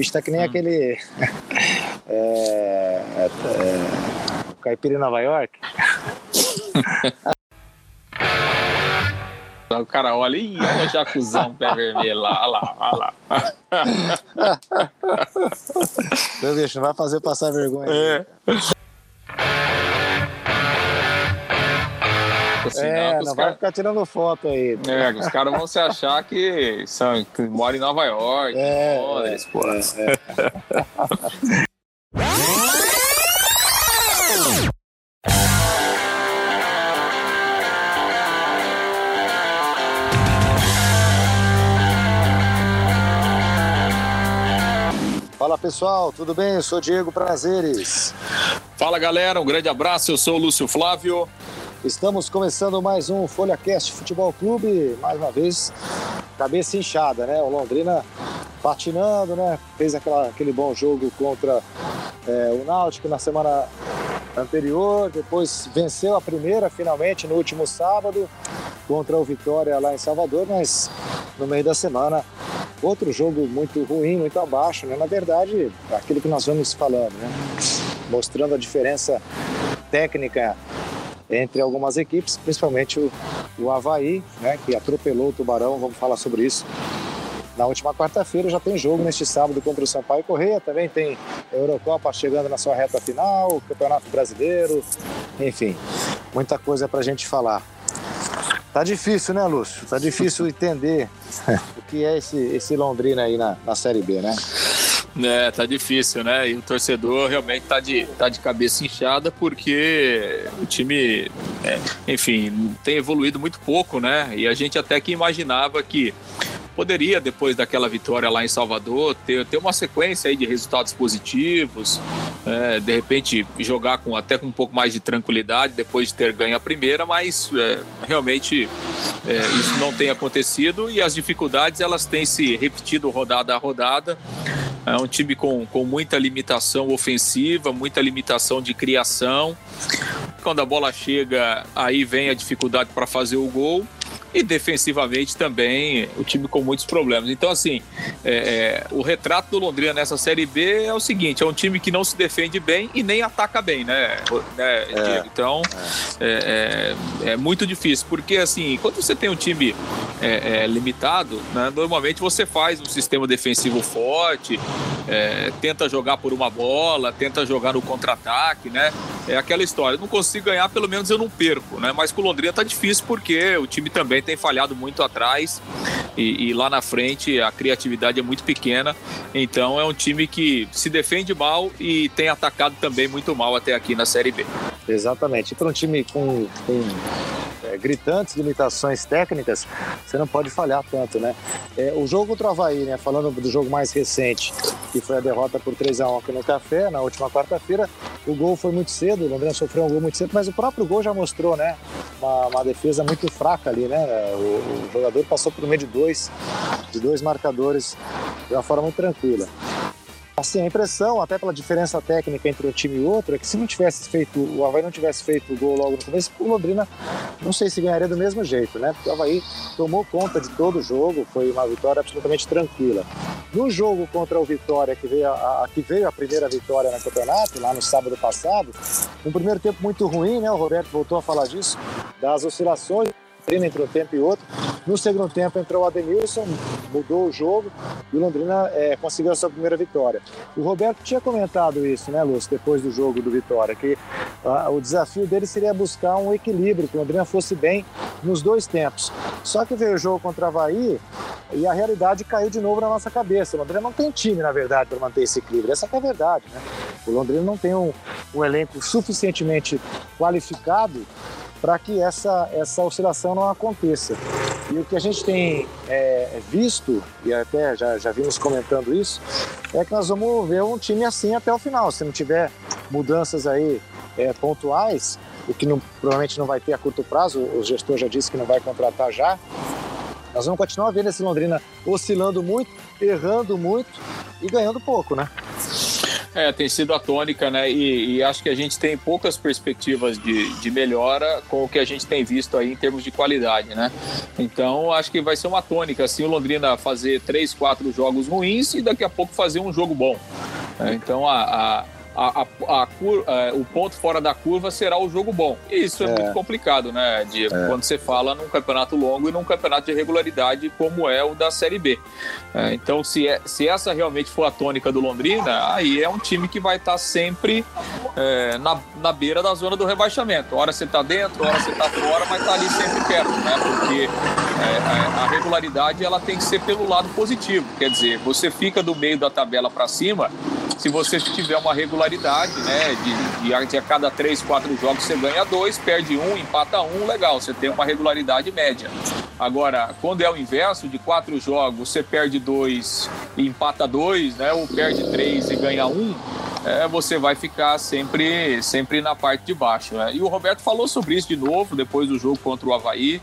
Está que nem hum. aquele. é, é, é, Caipira em Nova York. O cara olha e olha o jacuzão pé vermelho lá, olha lá, olha lá. Meu bicho, não vai fazer passar vergonha. É. É, não, vai ficar tirando foto aí. É, os caras vão se achar que, são, que moram em Nova York, é, em Londres, é, pô. É, é. Fala pessoal, tudo bem? Eu sou Diego Prazeres. Fala galera, um grande abraço. Eu sou o Lúcio Flávio. Estamos começando mais um FolhaCast Futebol Clube, mais uma vez, cabeça inchada, né? O Londrina patinando, né? Fez aquela, aquele bom jogo contra é, o Náutico na semana anterior, depois venceu a primeira finalmente no último sábado contra o Vitória lá em Salvador, mas no meio da semana outro jogo muito ruim, muito abaixo, né? Na verdade, aquilo que nós vamos falando, né? Mostrando a diferença técnica entre algumas equipes, principalmente o, o Havaí, né? Que atropelou o Tubarão, vamos falar sobre isso. Na última quarta-feira já tem jogo neste sábado contra o Sampaio Correia, também tem Eurocopa chegando na sua reta final, Campeonato Brasileiro, enfim, muita coisa para a gente falar. Tá difícil, né, Lúcio? Tá difícil entender o que é esse, esse Londrina aí na, na Série B, né? É, tá difícil, né? E o torcedor realmente tá de, tá de cabeça inchada porque o time, é, enfim, tem evoluído muito pouco, né? E a gente até que imaginava que poderia, depois daquela vitória lá em Salvador, ter, ter uma sequência aí de resultados positivos, é, de repente jogar com até com um pouco mais de tranquilidade depois de ter ganho a primeira, mas é, realmente é, isso não tem acontecido e as dificuldades elas têm se repetido rodada a rodada. É um time com, com muita limitação ofensiva, muita limitação de criação. Quando a bola chega, aí vem a dificuldade para fazer o gol e defensivamente também o time com muitos problemas. Então, assim, é, é, o retrato do Londrina nessa Série B é o seguinte: é um time que não se defende bem e nem ataca bem, né? né é, então, é, é, é, muito difícil, porque, assim, quando você tem um time é, limitado, né, normalmente você faz um sistema defensivo forte, tenta jogar por uma bola, tenta jogar no contra-ataque, né? É aquela história: não consigo ganhar, pelo menos eu não perco, né? Mas com o Londrina tá difícil porque o time também tem falhado muito atrás e, e, lá na frente a criatividade é muito pequena. Então é um time que se defende mal e tem atacado também muito mal até aqui na Série B. Exatamente. Para um time com, com é, gritantes limitações técnicas, você não pode falhar tanto, né? É, o jogo contra o Havaí, né? Falando do jogo mais recente, que foi a derrota por 3 a 1 aqui no Café, na última quarta-feira, o gol foi muito cedo, o Londrina sofreu um gol muito cedo, mas o próprio gol já mostrou, né? Uma, uma defesa muito fraca ali, né? O, o jogador passou por meio de dois, de dois marcadores de uma forma muito tranquila. Assim, a impressão, até pela diferença técnica entre um time e outro, é que se não tivesse feito, o Havaí não tivesse feito o gol logo no começo, o Londrina não sei se ganharia do mesmo jeito, né? Porque o Havaí tomou conta de todo o jogo, foi uma vitória absolutamente tranquila. No jogo contra o Vitória, que veio a, a que veio a primeira vitória no campeonato, lá no sábado passado, um primeiro tempo muito ruim, né? O Roberto voltou a falar disso, das oscilações entre um tempo e outro. No segundo tempo entrou o Ademilson, mudou o jogo e o Londrina é, conseguiu a sua primeira vitória. O Roberto tinha comentado isso, né, Lúcio, depois do jogo do Vitória, que ah, o desafio dele seria buscar um equilíbrio, que o Londrina fosse bem nos dois tempos. Só que veio o jogo contra o Havaí e a realidade caiu de novo na nossa cabeça. O Londrina não tem time, na verdade, para manter esse equilíbrio. Essa é a verdade, né? O Londrina não tem um, um elenco suficientemente qualificado para que essa, essa oscilação não aconteça. E o que a gente tem é, visto, e até já, já vimos comentando isso, é que nós vamos ver um time assim até o final. Se não tiver mudanças aí é, pontuais, o que não, provavelmente não vai ter a curto prazo, o gestor já disse que não vai contratar já, nós vamos continuar vendo esse Londrina oscilando muito, errando muito e ganhando pouco, né? É, tem sido a tônica, né? E, e, acho que a gente tem poucas perspectivas de, de melhora com o que a gente tem visto aí em termos de qualidade, né? Então, acho que vai ser uma tônica, assim, o Londrina fazer três, quatro jogos ruins e daqui a pouco fazer um jogo bom. É, então, a, a a, a, a é, o ponto fora da curva será o jogo bom. E isso é, é muito complicado, né, Diego? É. Quando você fala num campeonato longo e num campeonato de regularidade como é o da Série B. É, então, se, é, se essa realmente for a tônica do Londrina, aí é um time que vai estar tá sempre é, na, na beira da zona do rebaixamento. Hora você está dentro, hora você está fora, mas está ali sempre perto, né? Porque a, a regularidade ela tem que ser pelo lado positivo. Quer dizer, você fica do meio da tabela para cima se você tiver uma regularidade, né, de, de, a cada três, quatro jogos você ganha dois, perde um, empata um, legal, você tem uma regularidade média. Agora, quando é o inverso, de quatro jogos você perde dois e empata dois, né, ou perde três e ganha um, é, você vai ficar sempre, sempre na parte de baixo. Né? E o Roberto falou sobre isso de novo, depois do jogo contra o Havaí,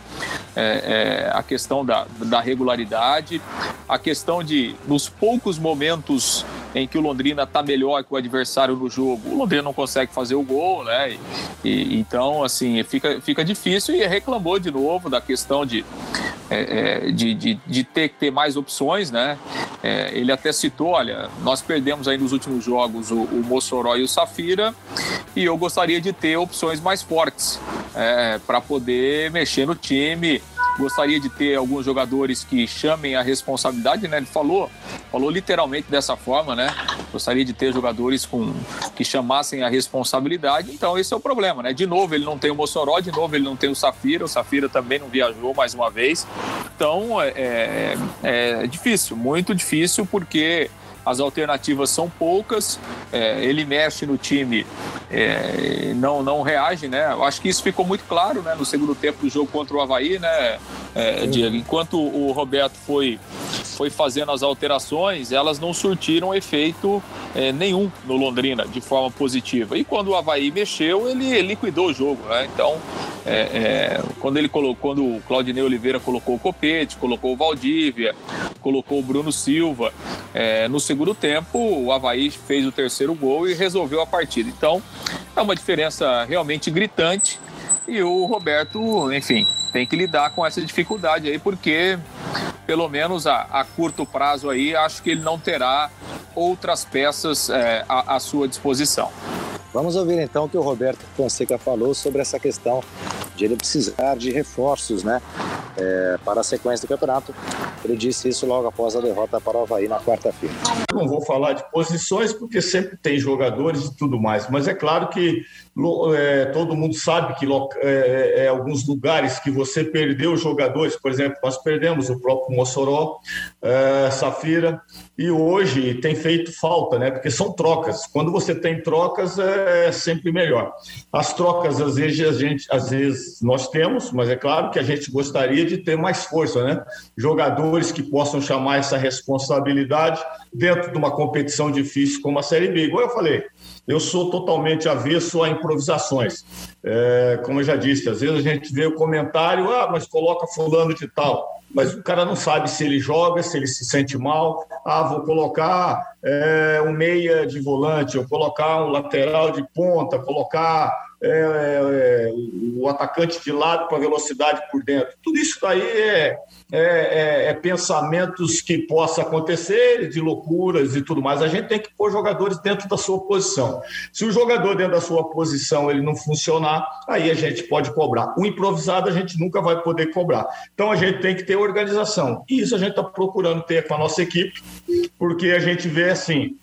é, é, a questão da, da regularidade, a questão de, nos poucos momentos em que o Londrina está melhor que o adversário no jogo, o Londrina não consegue fazer o gol, né? E, e, então, assim, fica, fica difícil e reclamou de novo da questão de, é, é, de, de, de, ter que ter mais opções, né? É, ele até citou, olha, nós perdemos aí nos últimos jogos o, o Mossoró e o Safira e eu gostaria de ter opções mais fortes é, para poder mexer no time, gostaria de ter alguns jogadores que chamem a responsabilidade, né? Ele falou, falou literalmente dessa forma, né? Gostaria de ter jogadores com que chamassem a responsabilidade. Então esse é o problema, né? De novo ele não tem o Mossoró, de novo ele não tem o Safira, o Safira também não viajou mais uma vez. Então é, é, é difícil, muito difícil porque as alternativas são poucas, é, ele mexe no time, é, não, não reage, né? Eu acho que isso ficou muito claro né, no segundo tempo do jogo contra o Havaí, né, é, Diego? Enquanto o Roberto foi, foi fazendo as alterações, elas não surtiram efeito é, nenhum no Londrina de forma positiva. E quando o Havaí mexeu, ele, liquidou o jogo, né? Então, é, é, quando ele colocou, quando o Claudinei Oliveira colocou o Copete, colocou o Valdívia, colocou o Bruno Silva, é, no segundo tempo o Havaí fez o terceiro gol e resolveu a partida. Então é uma diferença realmente gritante e o Roberto, enfim, tem que lidar com essa dificuldade aí, porque pelo menos a, a curto prazo aí, acho que ele não terá outras peças é, à, à sua disposição. Vamos ouvir então o que o Roberto Fonseca falou sobre essa questão de ele precisar de reforços né, é, para a sequência do campeonato. Ele disse isso logo após a derrota para o Havaí na quarta-feira. Não vou falar de posições porque sempre tem jogadores e tudo mais, mas é claro que é, todo mundo sabe que é, é, alguns lugares que você perdeu jogadores, por exemplo, nós perdemos o próprio Mossoró, é, Safira, e hoje tem feito falta, né? Porque são trocas. Quando você tem trocas, é sempre melhor. As trocas, às vezes, a gente, às vezes nós temos, mas é claro que a gente gostaria de ter mais força, né? Jogadores que possam chamar essa responsabilidade dentro de uma competição difícil como a Série B. Igual eu falei, eu sou totalmente avesso a improvisações. É, como eu já disse, às vezes a gente vê o comentário, ah, mas coloca fulano de tal. Mas o cara não sabe se ele joga, se ele se sente mal. Ah, vou colocar é, um meia de volante, ou colocar um lateral de ponta, colocar é, é, o atacante de lado para velocidade por dentro. Tudo isso daí é, é, é, é, pensamentos que possa acontecer, de loucuras e tudo mais. A gente tem que pôr jogadores dentro da sua posição. Se o jogador dentro da sua posição ele não funcionar, aí a gente pode cobrar. O improvisado a gente nunca vai poder cobrar. Então a gente tem que ter organização. E isso a gente está procurando ter com a nossa equipe, porque a gente vê assim,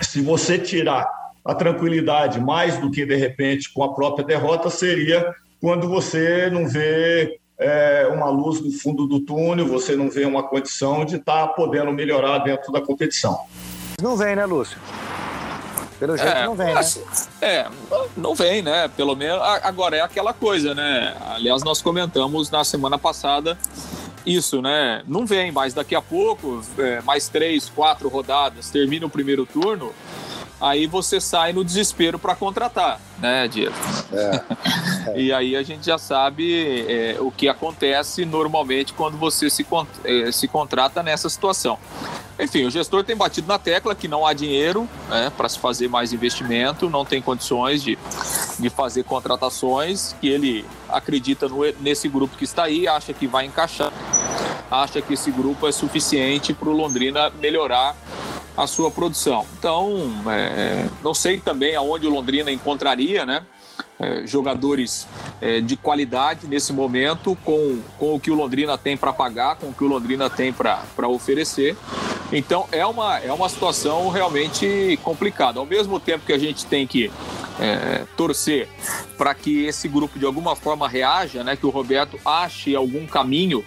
se você tirar a tranquilidade mais do que de repente com a própria derrota seria quando você não vê é, uma luz no fundo do túnel, você não vê uma condição de estar tá podendo melhorar dentro da competição. Não vem, né, Lúcio? Pelo jeito é, não vem, né? É, não vem, né? Pelo menos. Agora é aquela coisa, né? Aliás, nós comentamos na semana passada isso, né? Não vem, mas daqui a pouco, é, mais três, quatro rodadas, termina o primeiro turno aí você sai no desespero para contratar, né, Diego? É. E aí a gente já sabe é, o que acontece normalmente quando você se, é, se contrata nessa situação. Enfim, o gestor tem batido na tecla que não há dinheiro né, para se fazer mais investimento, não tem condições de, de fazer contratações, que ele acredita no, nesse grupo que está aí, acha que vai encaixar, acha que esse grupo é suficiente para o Londrina melhorar a sua produção. Então, é, não sei também aonde o Londrina encontraria, né? É, jogadores é, de qualidade nesse momento, com, com o que o Londrina tem para pagar, com o que o Londrina tem para oferecer. Então é uma, é uma situação realmente complicada. Ao mesmo tempo que a gente tem que é, torcer para que esse grupo de alguma forma reaja, né, que o Roberto ache algum caminho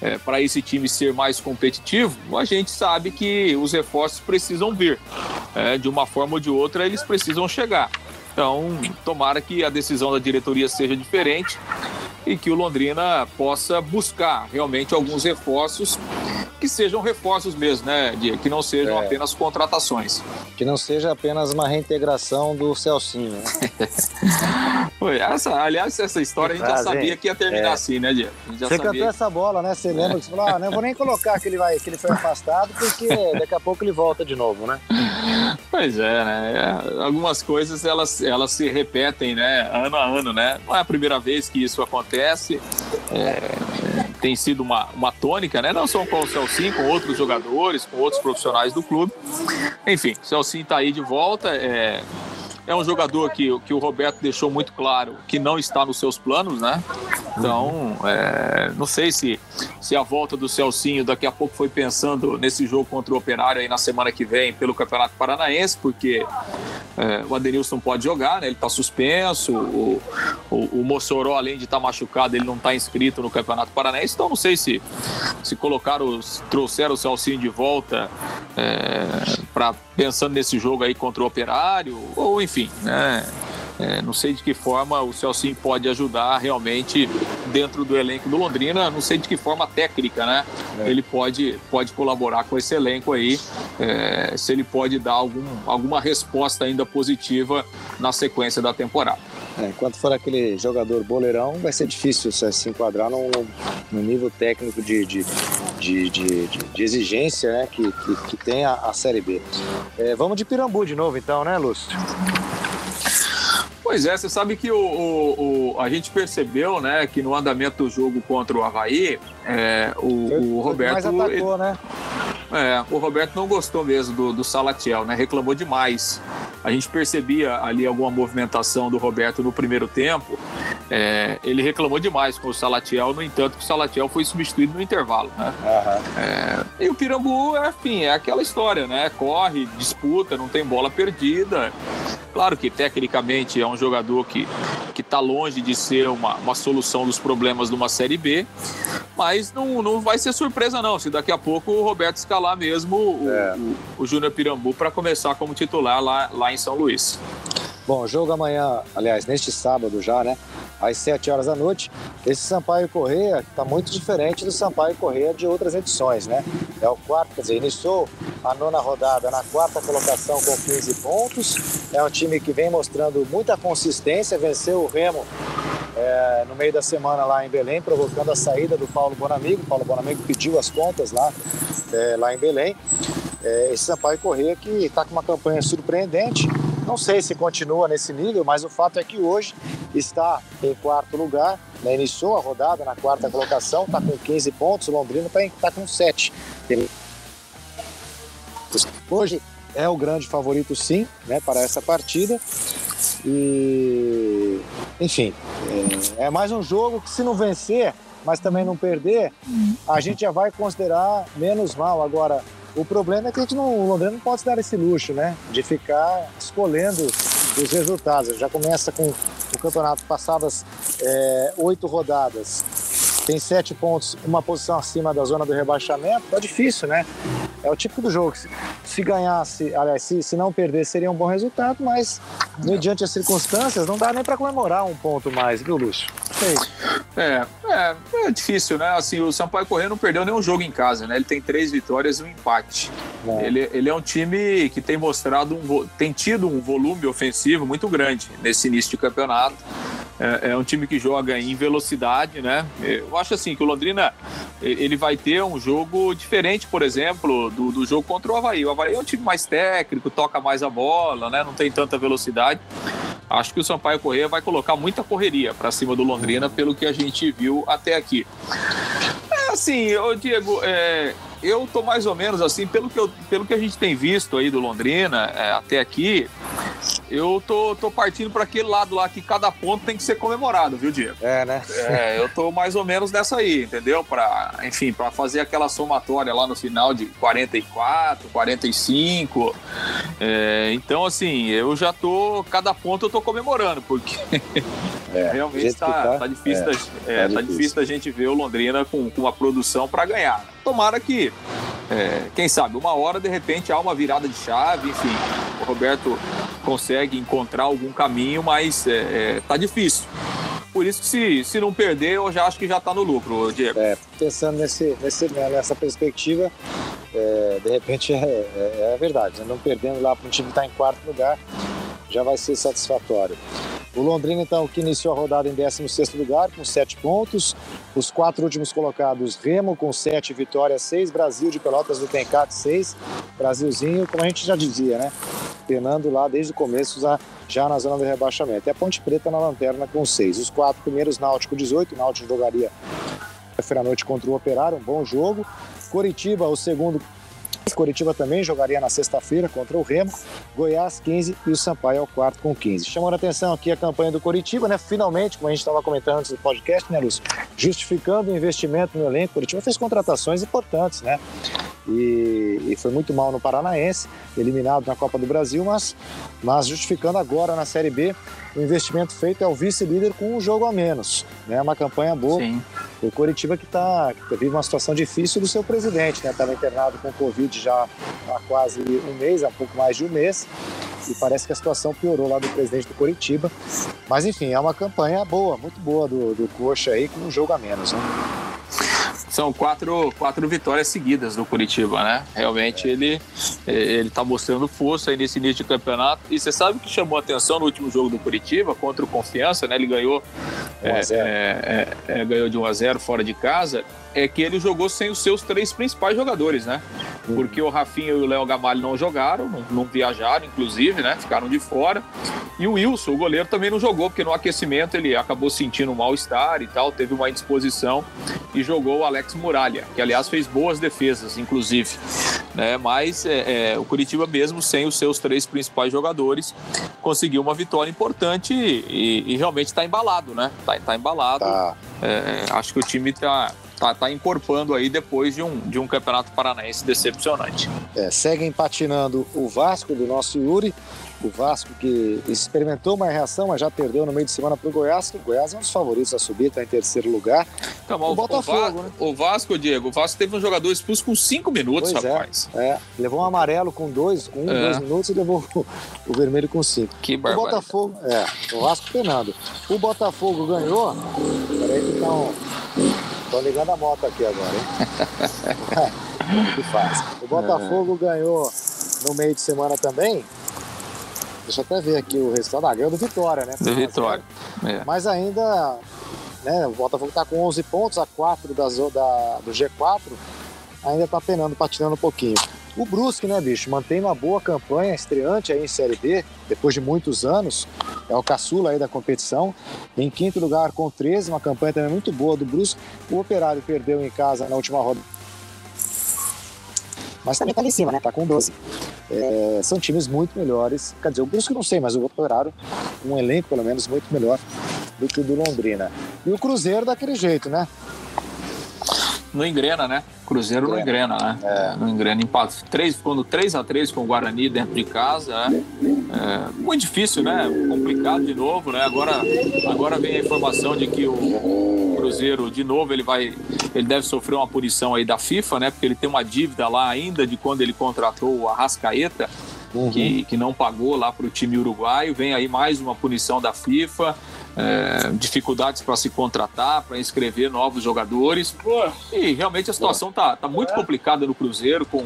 é, para esse time ser mais competitivo, a gente sabe que os reforços precisam vir. É, de uma forma ou de outra, eles precisam chegar. Então, tomara que a decisão da diretoria seja diferente e que o Londrina possa buscar realmente alguns reforços que sejam reforços mesmo, né, Que não sejam é. apenas contratações. Que não seja apenas uma reintegração do Celcinho. Né? Essa, aliás, essa história a gente já sabia que ia terminar é. assim, né, Diego? Você sabia. cantou essa bola, né? Você lembra que você falou, ah, não vou nem colocar que ele, vai, que ele foi afastado, porque daqui a pouco ele volta de novo, né? Pois é, né? É, algumas coisas elas, elas se repetem, né? Ano a ano, né? Não é a primeira vez que isso acontece. É, tem sido uma, uma tônica, né? Não só com o Celcin, com outros jogadores, com outros profissionais do clube. Enfim, o Celcin está aí de volta. É, é um jogador que, que o Roberto deixou muito claro que não está nos seus planos, né? Então, é, não sei se, se a volta do Celcinho daqui a pouco foi pensando nesse jogo contra o Operário aí na semana que vem pelo Campeonato Paranaense, porque é, o Adenilson pode jogar, né? Ele está suspenso, o, o, o, Mossoró, além de estar tá machucado, ele não está inscrito no Campeonato Paranaense, então não sei se, se colocaram, trouxeram o Celcinho de volta é, para pensando nesse jogo aí contra o Operário, ou enfim, né? É, não sei de que forma o Celcinho pode ajudar realmente dentro do elenco do Londrina, não sei de que forma técnica, né? É. Ele pode, pode colaborar com esse elenco aí, é, se ele pode dar algum, alguma resposta ainda positiva na sequência da temporada. É, enquanto for aquele jogador boleirão, vai ser difícil se enquadrar num, num nível técnico de, de, de, de, de exigência né, que, que, que, tem a, a Série B. É, vamos de Pirambu de novo, então, né, Lúcio? Pois é, você sabe que o, o, o, a gente percebeu, né, que no andamento do jogo contra o Havaí, é, o, o Roberto. Atacou, ele, né? É, o Roberto não gostou mesmo do, do Salatiel, né? Reclamou demais. A gente percebia ali alguma movimentação do Roberto no primeiro tempo. É, ele reclamou demais com o Salatiel, no entanto, que o Salatiel foi substituído no intervalo, né? Uhum. É, e o Pirambu, enfim, é aquela história, né? Corre, disputa, não tem bola perdida. Claro que tecnicamente é um jogador que que está longe de ser uma, uma solução dos problemas de uma Série B, mas não, não vai ser surpresa não, se daqui a pouco o Roberto escalar mesmo o, é. o, o Júnior Pirambu para começar como titular lá, lá em São Luís. Bom, jogo amanhã, aliás, neste sábado já, né? Às 7 horas da noite. Esse Sampaio Correia está muito diferente do Sampaio Correia de outras edições, né? É o quarto, quer dizer, iniciou a nona rodada na quarta colocação com 15 pontos. É um time que vem mostrando muita consistência, venceu o Remo é, no meio da semana lá em Belém, provocando a saída do Paulo Bonamigo. Paulo Bonamigo pediu as contas lá, é, lá em Belém. É, esse Sampaio Correia que está com uma campanha surpreendente. Não sei se continua nesse nível, mas o fato é que hoje está em quarto lugar, né, iniciou a rodada na quarta colocação, está com 15 pontos, o Londrina está tá com 7. Hoje é o grande favorito, sim, né, para essa partida. E, enfim, é, é mais um jogo que, se não vencer, mas também não perder, a gente já vai considerar menos mal. Agora, o problema é que a gente não, o Londrina não pode se dar esse luxo, né? De ficar escolhendo os resultados. Já começa com o campeonato passadas é, oito rodadas tem sete pontos, uma posição acima da zona do rebaixamento, tá difícil, né? É o tipo do jogo. Se, se ganhasse, aliás, se, se não perder, seria um bom resultado, mas mediante as circunstâncias, não dá nem para comemorar um ponto mais, viu, Lúcio? É, é, é, difícil, né? Assim, o Sampaio Corrêa não perdeu nenhum jogo em casa, né? Ele tem três vitórias e um empate. É. Ele, ele é um time que tem mostrado, um, tem tido um volume ofensivo muito grande nesse início de campeonato. É, é, um time que joga em velocidade, né? Eu acho assim que o Londrina ele vai ter um jogo diferente, por exemplo, do, do jogo contra o Havaí. O Havaí é um time mais técnico, toca mais a bola, né? Não tem tanta velocidade. acho que o Sampaio Correia vai colocar muita correria para cima do Londrina, pelo que a gente viu até aqui. É assim, ô Diego, é, eu tô mais ou menos assim, pelo que, eu, pelo que a gente tem visto aí do Londrina é, até aqui, eu tô, tô partindo para aquele lado lá que cada ponto tem que ser comemorado, viu, Diego? É, né? É, eu tô mais ou menos nessa aí, entendeu? Para, enfim, para fazer aquela somatória lá no final de 44, 45. É, então, assim, eu já tô, cada ponto eu tô comemorando, porque é, realmente tá, tá, tá, difícil, é, da, é, tá, tá difícil da gente ver o Londrina com, com uma produção para ganhar. Tomara que, é, quem sabe, uma hora de repente há uma virada de chave, enfim, o Roberto consegue encontrar algum caminho, mas é, é, tá difícil. Por isso que se, se não perder, eu já acho que já está no lucro, Diego. É, pensando nesse, nesse, nessa perspectiva, é, de repente é, é, é verdade. Né? Não perdendo lá para um time que está em quarto lugar, já vai ser satisfatório. O Londrina, então, que iniciou a rodada em 16º lugar, com 7 pontos. Os quatro últimos colocados, Remo com 7 vitórias, 6. Brasil de Pelotas do Tencat, 6. Brasilzinho, como a gente já dizia, né? Penando lá desde o começo, já na zona do rebaixamento. É a Ponte Preta na lanterna com 6. Os quatro primeiros, Náutico 18. O Náutico jogaria feira à noite contra o Operário, um bom jogo. Coritiba, o segundo Coritiba também jogaria na sexta-feira contra o Remo, Goiás 15 e o Sampaio ao quarto com 15. Chamando a atenção aqui a campanha do Coritiba, né? Finalmente, como a gente estava comentando antes do podcast, né, Lúcio? Justificando o investimento no elenco, o Coritiba fez contratações importantes, né? E, e, foi muito mal no Paranaense, eliminado na Copa do Brasil, mas, mas justificando agora na Série B o investimento feito é o vice-líder com um jogo a menos. É né? uma campanha boa. Sim. O Coritiba que, tá, que vive uma situação difícil do seu presidente, né? Estava internado com Covid já há quase um mês, há pouco mais de um mês. E parece que a situação piorou lá do presidente do Coritiba. Mas enfim, é uma campanha boa, muito boa do, do Coxa aí, com um jogo a menos. Né? São quatro, quatro vitórias seguidas do Curitiba, né? Realmente é. ele ele está mostrando força aí nesse início de campeonato. E você sabe o que chamou a atenção no último jogo do Curitiba contra o Confiança, né? Ele ganhou, é, é, é, ganhou de 1 a 0 fora de casa é que ele jogou sem os seus três principais jogadores, né? Porque o Rafinha e o Léo Gamalho não jogaram, não, não, viajaram, inclusive, né? Ficaram de fora. E o Wilson, o goleiro, também não jogou, porque no aquecimento ele acabou sentindo um mal-estar e tal, teve uma indisposição e jogou o Alex Muralha, que aliás fez boas defesas, inclusive. Né? Mas é, é, o Curitiba, mesmo sem os seus três principais jogadores, conseguiu uma vitória importante e, e realmente está embalado, né? Está tá embalado. Tá. É, acho que o time está tá, tá encorpando aí depois de um, de um campeonato paranaense decepcionante. É, seguem patinando o Vasco do nosso Yuri. O Vasco que experimentou uma reação, mas já perdeu no meio de semana para o Goiás. O Goiás é um dos favoritos a subir, está em terceiro lugar. Então, o, o Botafogo, o, né? o Vasco, Diego, o Vasco teve um jogador expulso com cinco minutos, pois é, rapaz. É, é, levou um amarelo com dois, com um, é. dois minutos e levou o, vermelho com cinco. Que O Botafogo, é, o Vasco penando. O Botafogo ganhou. Peraí que tá um Tô ligando a moto aqui agora, hein? o que faz? O Botafogo é. ganhou no meio de semana também. Deixa eu até ver aqui o resultado. Ah, ganhou do Vitória, né? Do Vitória. É. Mas ainda, né? O Botafogo tá com 11 pontos, a 4 da, da, do G4. Ainda tá penando, patinando um pouquinho. O Brusque, né, bicho, mantém uma boa campanha, estreante aí em Série B, depois de muitos anos. É o caçula aí da competição. Em quinto lugar com 13, uma campanha também muito boa do Brusque. O Operário perdeu em casa na última roda. Mas também tá ali em cima, né? Tá com 12. É, são times muito melhores. Quer dizer, o Brusque não sei, mas o Operário, um elenco pelo menos muito melhor do que o do Londrina. E o Cruzeiro daquele jeito, né? Não engrena, né? Cruzeiro não engrena, né? É. Não engrena. Empate. Três, quando 3 a 3 com o Guarani dentro de casa, é, é, muito difícil, né? Complicado de novo, né? Agora, agora vem a informação de que o Cruzeiro, de novo, ele vai. Ele deve sofrer uma punição aí da FIFA, né? Porque ele tem uma dívida lá ainda de quando ele contratou o Arrascaeta. Uhum. Que, que não pagou lá para o time uruguaio. Vem aí mais uma punição da FIFA é, dificuldades para se contratar, para inscrever novos jogadores. E realmente a situação está tá muito complicada no Cruzeiro, com,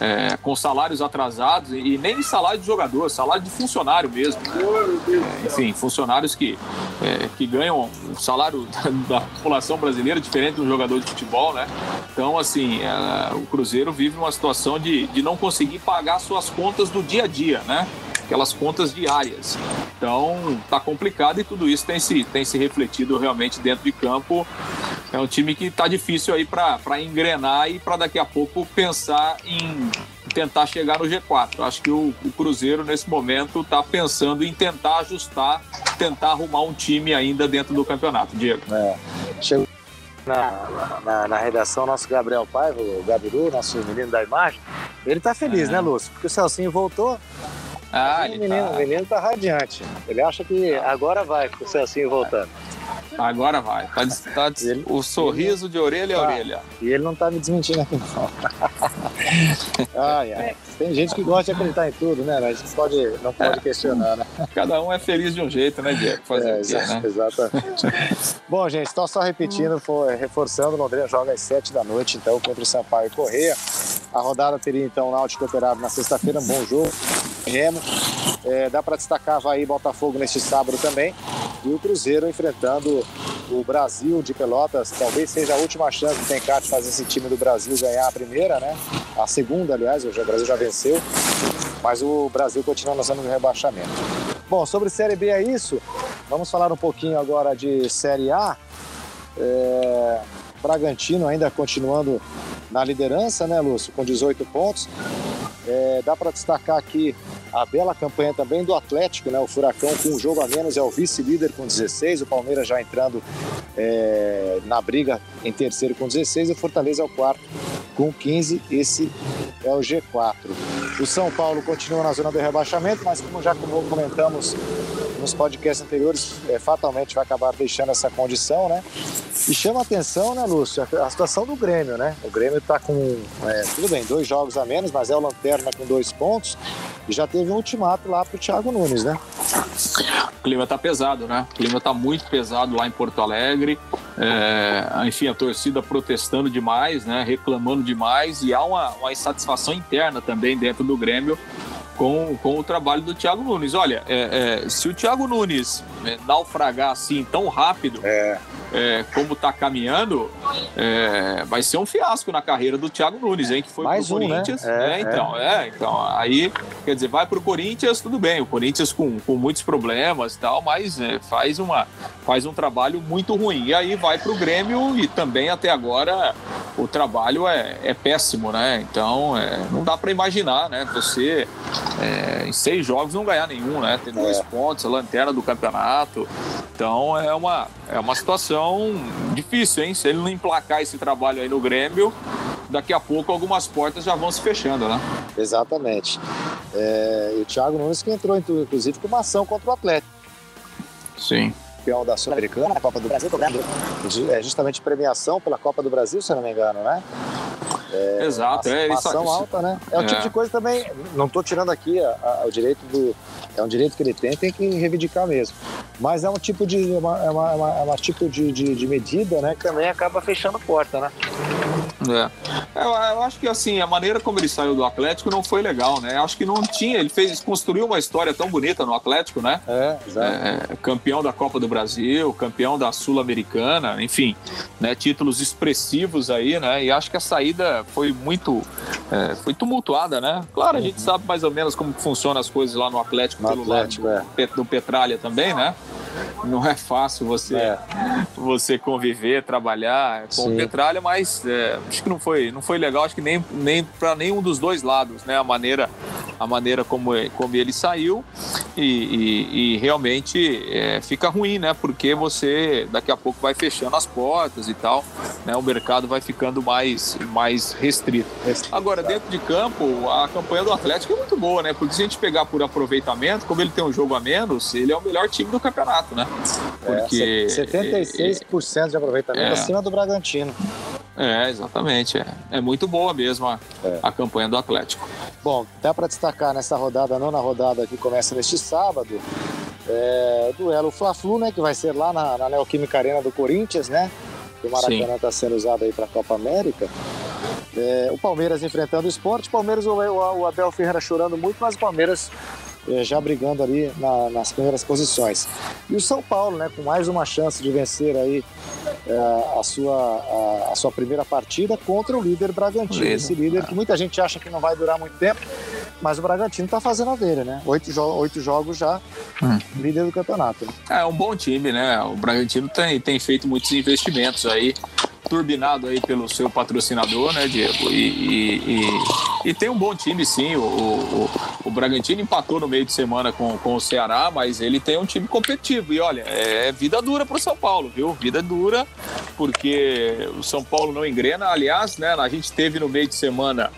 é, com salários atrasados e nem salário de jogador, salário de funcionário mesmo. É, enfim, funcionários que, é, que ganham um salário da população brasileira diferente do jogador de futebol, né? Então, assim, é, o Cruzeiro vive uma situação de, de não conseguir pagar suas contas do dia a dia, né? Aquelas contas diárias. Então tá complicado e tudo isso tem se, tem se refletido realmente dentro de campo. É um time que tá difícil aí para engrenar e para daqui a pouco pensar em tentar chegar no G4. Acho que o, o Cruzeiro, nesse momento, está pensando em tentar ajustar, tentar arrumar um time ainda dentro do campeonato, Diego. É. Chegou na, na, na, redação nosso Gabriel Paiva, o Gabiru, nosso menino da imagem. Ele tá feliz, é. né, Lúcio? Porque o Celcinho voltou. Ah, o menino, tá... o menino tá radiante. Ele acha que agora vai com o Celcinho voltando. Agora vai. Tá, tá ele, o sorriso de orelha a tá. orelha. E ele não tá me desmentindo aqui, não. ai, ai. Tem gente que gosta de acreditar em tudo, né? A gente pode, não pode é. questionar, né? Cada um é feliz de um jeito, né, Diego? Fazer é, quê, né? Exatamente. Bom, gente, então só repetindo, foi, reforçando, Londrina joga às 7 da noite, então, contra o Sampaio Correia. A rodada teria, então, o Náutico operado na sexta-feira, um bom jogo. Remo. É, dá para destacar Havaí e Botafogo neste sábado também. E o Cruzeiro enfrentando o Brasil de Pelotas. Talvez seja a última chance do Tencate fazer esse time do Brasil ganhar a primeira, né? A segunda, aliás, o Brasil já venceu. Mas o Brasil continua zona de rebaixamento. Bom, sobre Série B é isso. Vamos falar um pouquinho agora de Série A. É... Bragantino ainda continuando na liderança, né, Lúcio? Com 18 pontos. É, dá para destacar aqui a bela campanha também do Atlético, né? O Furacão com um jogo a menos é o vice-líder com 16, o Palmeiras já entrando é, na briga em terceiro com 16 e o Fortaleza é o quarto com 15. Esse é o G4. O São Paulo continua na zona do rebaixamento, mas como já comentamos nos podcasts anteriores, é, fatalmente vai acabar deixando essa condição, né? E chama atenção, né, Lúcio, a, situação do Grêmio, né? O Grêmio está com, é, tudo bem, dois jogos a menos, mas é o Lanterna com dois pontos já teve um ultimato lá para o Thiago Nunes, né? O clima tá pesado, né? O clima tá muito pesado lá em Porto Alegre. É, enfim, a torcida protestando demais, né? Reclamando demais e há uma, uma insatisfação interna também dentro do Grêmio com, com o trabalho do Thiago Nunes. Olha, é, é, se o Thiago Nunes é, naufragar assim tão rápido é. é como está caminhando, é, vai ser um fiasco na carreira do Thiago Nunes, hein? Que foi Mais pro um, né? Corinthians. Né? então, é. então, aí, quer dizer, vai pro Corinthians, tudo bem. O Corinthians com, com muitos problemas e tal, mas faz, uma, faz um trabalho muito ruim. E aí vai pro Grêmio e também até agora o trabalho é, é péssimo, né? Então, não dá para imaginar, né? Você é, em seis jogos não ganhar nenhum, né? Tem dois é. pontos, a lanterna do campeonato. Então é uma, é uma situação difícil, hein? Se ele não emplacar esse trabalho aí no Grêmio, daqui a pouco algumas portas já vão se fechando, né? Exatamente. É, e o Thiago Nunes que entrou, inclusive, com uma ação contra o Atlético. Sim campeão da Sul-Americana, Copa do Brasil, cobrando é justamente premiação pela Copa do Brasil, se eu não me engano, né? É, Exato, uma, é uma ação alta, né? É, é um tipo de coisa também, não estou tirando aqui a, a, o direito do. É um direito que ele tem, tem que reivindicar mesmo. Mas é um tipo de, uma, é uma, é uma, é uma tipo de, de, de, medida, né? Que também acaba fechando porta, né? É. Eu, eu, acho que assim, a maneira como ele saiu do Atlético não foi legal, né? Eu acho que não tinha, ele fez, construiu uma história tão bonita no Atlético, né? É. É, campeão da Copa do Brasil, campeão da Sul-Americana, enfim, né? Títulos expressivos aí, né? E acho que a saída foi muito é, foi tumultuada, né? Claro, a gente uhum. sabe mais ou menos como funcionam as coisas lá no Atlético, no pelo Atlético, lado do, é. do Petralha também, né? Não é fácil você é. você conviver, trabalhar com Sim. o Petralha, mas é, acho que não foi não foi legal, acho que nem, nem para nenhum dos dois lados, né? A maneira a maneira como, como ele saiu e, e, e realmente é, fica ruim, né? Porque você daqui a pouco vai fechando as portas e tal, né? O mercado vai ficando mais, mais restrito. Agora, dentro de campo, a campanha do Atlético é muito boa, né? Porque se a gente pegar por aproveitamento, como ele tem um jogo a menos, ele é o melhor time do campeonato, né? Porque, é, 76% de aproveitamento é, acima do Bragantino. É, exatamente. É, é muito boa mesmo a, é. a campanha do Atlético. Bom, dá para destacar nessa rodada, não na rodada que começa neste sábado, é, o duelo Fla-Flu, né, que vai ser lá na, na Neoquímica Arena do Corinthians, né? Que o Maracanã está sendo usado aí para a Copa América. É, o Palmeiras enfrentando o esporte, Palmeiras, o, o Abel Ferreira chorando muito, mas o Palmeiras é, já brigando ali na, nas primeiras posições. E o São Paulo, né, com mais uma chance de vencer aí é, a, sua, a, a, sua primeira partida contra o líder Bragantino. Esse líder que muita gente acha que não vai durar muito tempo, Mas o Bragantino está fazendo a dele, né? Oito, jo oito jogos já, hum. líder do campeonato. Né? É um bom time, né? O Bragantino tem, tem feito muitos investimentos aí turbinado aí pelo seu patrocinador, né, Diego? E, e, e, e tem um bom time, sim. O, o, o, Bragantino empatou no meio de semana com, com o Ceará, mas ele tem um time competitivo. E olha, é vida dura para o São Paulo, viu? Vida dura, porque o São Paulo não engrena. Aliás, né, a gente teve no meio de semana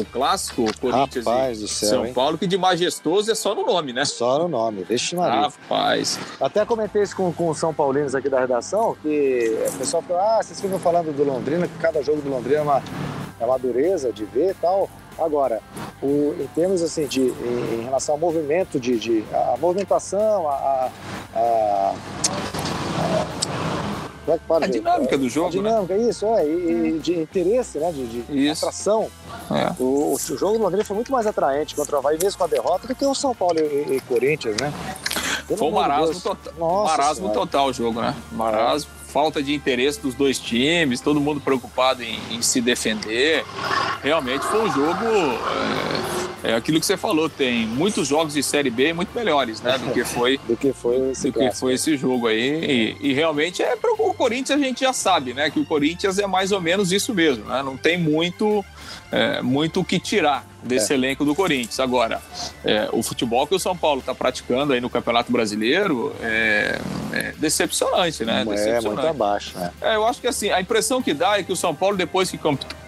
o clássico Corinthians Rapaz e céu, São hein? Paulo, que de majestoso é só no nome, né? Só no nome, deixa Maria. Rapaz. Até comentei isso com, com os São Paulinos aqui da redação, que o pessoal falou, ah, vocês ficam falando do Londrina, que cada jogo do Londrina é uma, é uma dureza de ver e tal. Agora, o, em termos assim, de, em, em, relação ao movimento, de, de a movimentação, a, a, a é a dinâmica do jogo, a dinâmica, né? isso, é, e, e de interesse, né, de, de atração. É. O, o, jogo do Londrina foi muito mais atraente contra o Havaí, mesmo com a derrota, do que o São Paulo e, e Corinthians, né? Pelo foi um marasmo, total, marasmo total o jogo, né? Marasmo, falta de interesse dos dois times, todo mundo preocupado em, em se defender. Realmente foi um jogo... É é aquilo que você falou, tem muitos jogos de Série B muito melhores, né? Do que foi, do que foi, esse, do que foi esse jogo aí. E, e, realmente é para o Corinthians a gente já sabe, né? Que o Corinthians é mais ou menos isso mesmo, né? Não tem muito é, muito o que tirar desse é. elenco do Corinthians. Agora, é, o futebol que o São Paulo está praticando aí no Campeonato Brasileiro é, é decepcionante, né? É, decepcionante. muito abaixo, né? É, eu acho que assim, a impressão que dá é que o São Paulo, depois que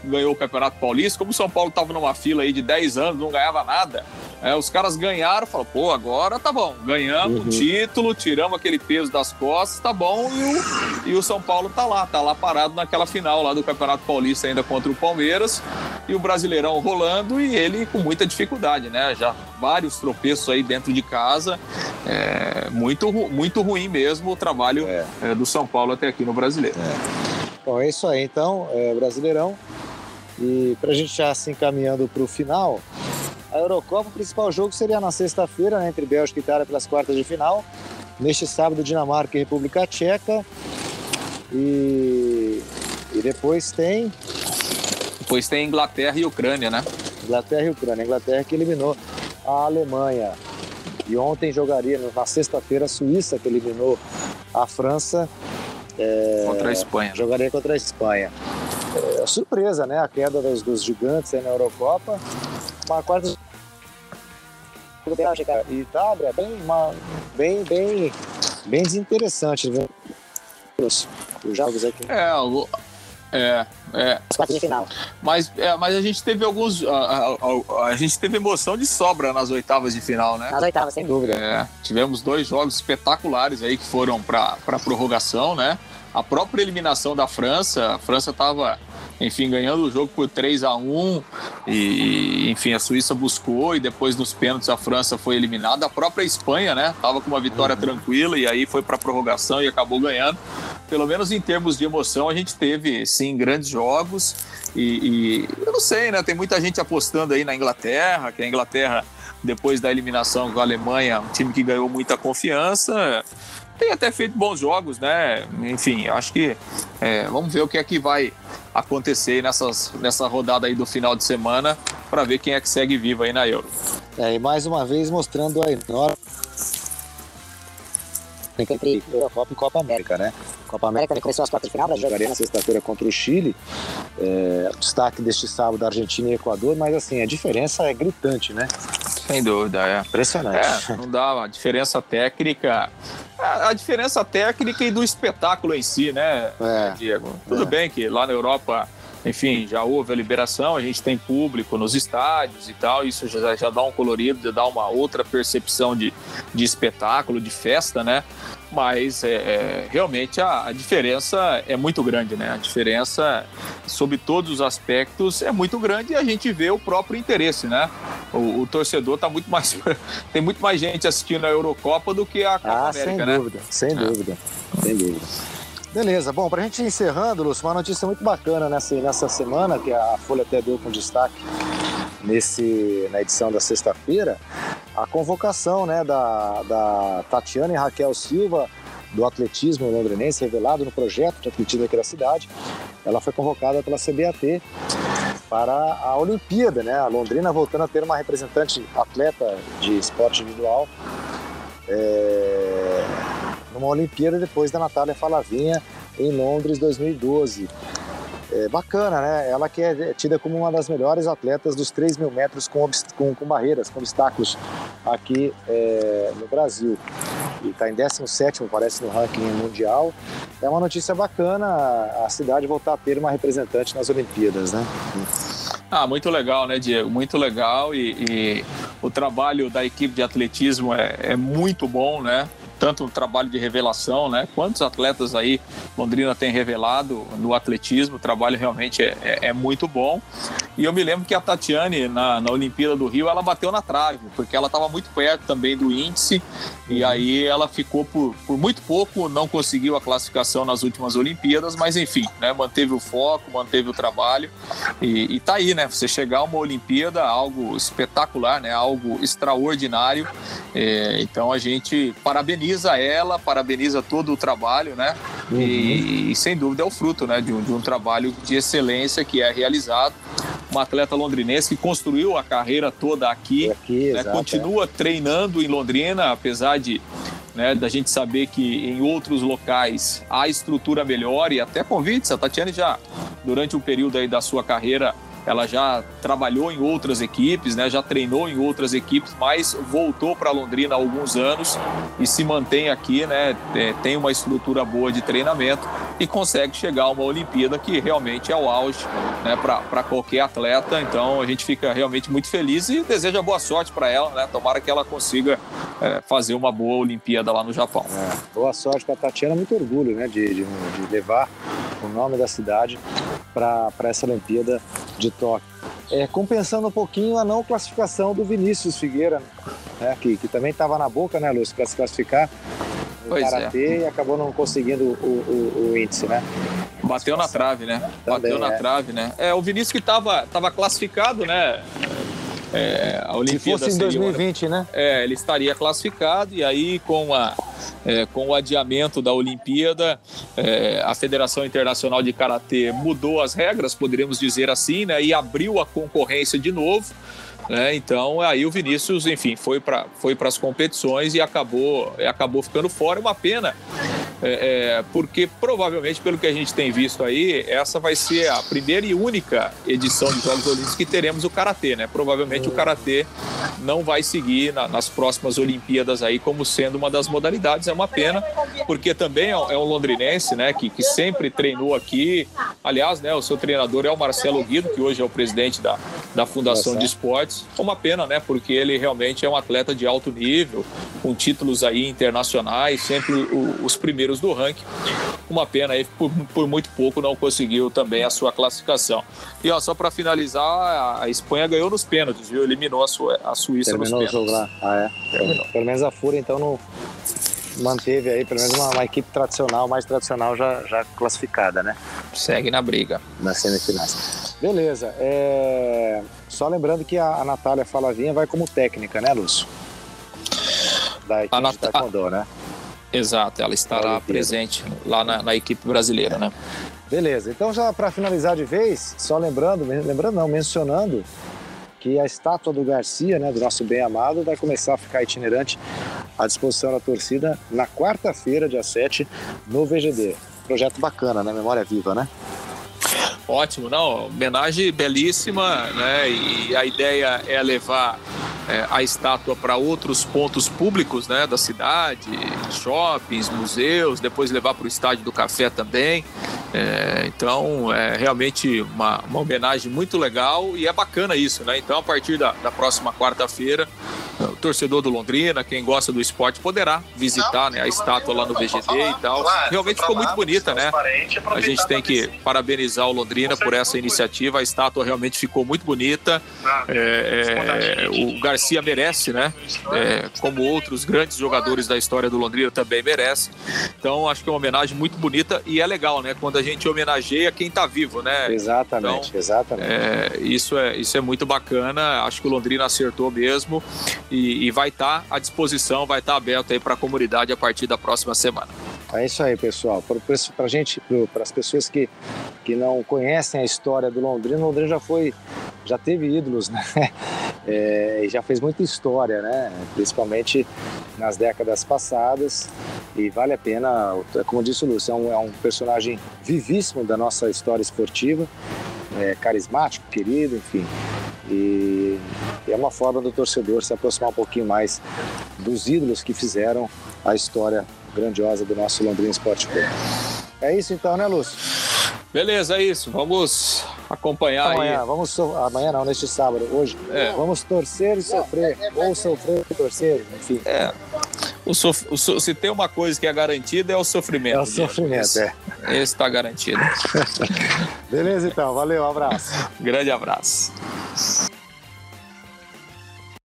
ganhou o Campeonato Paulista, como o São Paulo estava numa fila aí de 10 anos, não ganhava nada, é, os caras ganharam, falaram, pô, agora tá bom, ganhamos uhum. o título, tiramos aquele peso das costas, tá bom, e o, e o São Paulo tá lá, tá lá parado naquela final lá do Campeonato Paulista ainda contra o Palmeiras, e o Brasileirão rolando e ele com muita dificuldade, né? Já vários tropeços aí dentro de casa, é, muito, muito ruim mesmo o trabalho é. É, do São Paulo até aqui no Brasileiro. É. Bom, é isso aí então, é, Brasileirão. E para a gente já se encaminhando para o final, a Eurocopa, o principal jogo seria na sexta-feira, né, entre Bélgica e Itália pelas quartas de final. Neste sábado, Dinamarca e República Tcheca. E, e depois tem. Depois tem Inglaterra e Ucrânia, né? Inglaterra e Ucrânia. A Inglaterra que eliminou a Alemanha. E ontem jogaria, na sexta-feira, a Suíça, que eliminou a França. É, contra a Espanha. Jogaria contra a Espanha. É, surpresa, né? A queda dos, dos gigantes na Eurocopa. Uma quarta e Itália, bem, uma, bem, bem, bem desinteressante, viu? Os, os jogos aqui. É, o, é, é. As quartas de final. Mas, é, mas a gente teve alguns. A, a, a, a, gente teve emoção de sobra nas oitavas de final, né? Nas oitavas, sem dúvida. É, tivemos dois jogos espetaculares aí que foram para prorrogação, né? A própria eliminação da França, a França estava enfim, ganhando o jogo por 3 a 1 e, enfim, a Suíça buscou e depois nos pênaltis a França foi eliminada. A própria Espanha, né, tava com uma vitória uhum. tranquila e aí foi para prorrogação e acabou ganhando. Pelo menos em termos de emoção, a gente teve, sim, grandes jogos e, e eu não sei, né, tem muita gente apostando aí na Inglaterra, que a Inglaterra depois da eliminação com a Alemanha, um time que ganhou muita confiança tem até feito bons jogos, né? Enfim, acho que é, vamos ver o que é que vai acontecer nessas, nessa rodada aí do final de semana para ver quem é que segue vivo aí na Euro. É, e mais uma vez mostrando a enorme entre Eurocopa e Copa América, né? Copa América né, começou as quartas de final, Brasil jogaria na sexta-feira contra o Chile. É, destaque deste sábado da Argentina e Equador, mas assim, a diferença é gritante, né? Sem dúvida, é. Impressionante. É, não dá, a diferença técnica. A, a, diferença técnica e do espetáculo em si, né, é, Diego? Tudo é. bem que lá na Europa enfim, já houve a liberação, a gente tem público nos estádios e tal, isso já, já dá um colorido, já dá uma outra percepção de, de espetáculo, de festa, né? Mas é, é, realmente a, a, diferença é muito grande, né? A diferença, sob todos os aspectos, é muito grande e a gente vê o próprio interesse, né? O, o torcedor tá muito mais. tem muito mais gente assistindo a Eurocopa do que a Copa ah, América, sem né? Dúvida, sem é. dúvida, sem dúvida. Beleza, bom, para a gente ir encerrando, Lúcio, uma notícia muito bacana nessa, nessa semana, que a Folha até deu com destaque nesse, na edição da sexta-feira, a convocação né, da, da Tatiana e Raquel Silva do atletismo londrinense, revelado no projeto de atletismo aqui da cidade. Ela foi convocada pela CBAT para a Olimpíada, né? A Londrina voltando a ter uma representante atleta de esporte individual é, numa Olimpíada depois da Natália Falavinha em Londres 2012 é, bacana, né? Ela que é tida como uma das melhores atletas dos 3 mil metros com, com, com barreiras, com obstáculos aqui é, no Brasil. E está em 17, parece, no ranking mundial. É uma notícia bacana a cidade voltar a ter uma representante nas Olimpíadas, né? Ah, muito legal, né, Diego? Muito legal e, e o trabalho da equipe de atletismo é, é muito bom, né? Tanto um trabalho de revelação, né? Quantos atletas aí Londrina tem revelado no atletismo, o trabalho realmente é, é, é muito bom. E eu me lembro que a Tatiane, na, na Olimpíada do Rio, ela bateu na trave, porque ela estava muito perto também do índice, e uhum. aí ela ficou por, por muito pouco, não conseguiu a classificação nas últimas Olimpíadas, mas enfim, né? Manteve o foco, manteve o trabalho, e, e tá aí, né? Você chegar a uma Olimpíada, algo espetacular, né? Algo extraordinário. É, então a gente parabeniza parabeniza ela, parabeniza todo o trabalho, né? Uhum. E, e, sem dúvida é o fruto, né, de um, de um trabalho de excelência que é realizado. Uma atleta londrinense que construiu a carreira toda aqui, aqui né, exato, continua é. treinando em Londrina, apesar de né, da gente saber que em outros locais há estrutura melhor e até convites. A Tatiane já, durante o período aí da sua carreira, ela já trabalhou em outras equipes, né? já treinou em outras equipes, mas voltou para Londrina há alguns anos e se mantém aqui, né? É, tem uma estrutura boa de treinamento e consegue chegar a uma Olimpíada que realmente é o auge né? para qualquer atleta. Então a gente fica realmente muito feliz e deseja boa sorte para ela, né? Tomara que ela consiga é, fazer uma boa Olimpíada lá no Japão. É, boa sorte para a Tatiana, muito orgulho né? de, de, de levar o nome da cidade para essa Olimpíada de Tóquio. É, compensando um pouquinho a não classificação do Vinícius Figueira, né, que, que também estava na boca, né, Lúcio, para se classificar no Karatê é. e acabou não conseguindo o, o, o índice, né? Bateu na trave, né? Também, Bateu na é. trave, né? É, o Vinícius que estava tava classificado, né? É, a Olimpíada Se fosse em 2020, seria, né? É, ele estaria classificado e aí com, a, é, com o adiamento da Olimpíada, é, a Federação Internacional de Karatê mudou as regras, poderíamos dizer assim, né? E abriu a concorrência de novo. Né? Então aí o Vinícius, enfim, foi para foi as competições e acabou, acabou ficando fora. Uma pena, é, é, porque provavelmente, pelo que a gente tem visto aí, essa vai ser a primeira e única edição de Jogos Olímpicos que teremos o Karatê, né? Provavelmente o Karatê não vai seguir na, nas próximas Olimpíadas aí como sendo uma das modalidades. É uma pena, porque também é, é um londrinense, né? Que, que sempre treinou aqui. Aliás, né? O seu treinador é o Marcelo Guido, que hoje é o presidente da, da Fundação de Esportes. É uma pena, né? Porque ele realmente é um atleta de alto nível, com títulos aí internacionais, sempre o, os primeiros primeiros do ranking. Uma pena aí, por, por muito pouco não conseguiu também a sua classificação. E ó, só para finalizar, a Espanha ganhou nos pênaltis, viu? Eliminou a, sua, a Suíça Terminou nos pênaltis. o jogo lá. Ah, é? Terminou. Pelo menos a Fúria, então, não manteve aí, pelo menos uma, uma, equipe tradicional, mais tradicional já, já classificada, né? Segue na briga. Nas semifinais. Beleza. É... Só lembrando que a, a Natália Falavinha vai como técnica, né, Lúcio? Da equipe a Nat... de Taekwondo, né? Exato, ela estará presente lá na, na, equipe brasileira, né? Beleza, então já para finalizar de vez, só lembrando, lembrando não, mencionando que a estátua do Garcia, né, do nosso bem amado, vai começar a ficar itinerante à disposição da torcida na quarta-feira, dia 7, no VGD. Projeto bacana, né? Memória viva, né? Ótimo, não, homenagem belíssima, né? E a ideia é levar é, a estátua para outros pontos públicos, né, da cidade, shoppings, museus, depois levar para o estádio do Café também. É, então, é realmente uma, uma homenagem muito legal e é bacana isso, né? Então, a partir da, da próxima quarta-feira, o torcedor do Londrina, quem gosta do esporte, poderá visitar né, a estátua lá no VGD e tal. Realmente ficou muito bonita, né? A gente tem que parabenizar o Londrina por essa iniciativa. A estátua realmente ficou muito bonita. É, é, o Garcia merece, né? É, como outros grandes jogadores da história do Londrina também merece. Então, acho que é uma homenagem muito bonita e é legal, né? Quando a gente homenageia quem está vivo, né? Exatamente, então, exatamente. É, isso, é, isso é muito bacana. Acho que o Londrina acertou mesmo e, e vai estar tá à disposição, vai estar tá aberto aí para a comunidade a partir da próxima semana. É isso aí, pessoal. Para gente, para as pessoas que, que não conhecem a história do Londrina, Londrina já foi, já teve ídolos, né? É, e já fez muita história, né? Principalmente nas décadas passadas. E vale a pena, como disse o Lúcio, é um, é um personagem vivíssimo da nossa história esportiva, é, carismático, querido, enfim. E, e é uma forma do torcedor se aproximar um pouquinho mais dos ídolos que fizeram a história grandiosa do nosso Londrina Esporte Clube. É isso então, né, Lúcio? Beleza, é isso. Vamos acompanhar amanhã, aí. Vamos so... Amanhã não, neste sábado, hoje. É. Vamos torcer e sofrer. Ou sofrer e torcer, enfim. É. O sof... o so... Se tem uma coisa que é garantida, é o sofrimento. É o sofrimento, esse, é. Esse está garantido. Beleza, então. Valeu, um abraço. Grande abraço.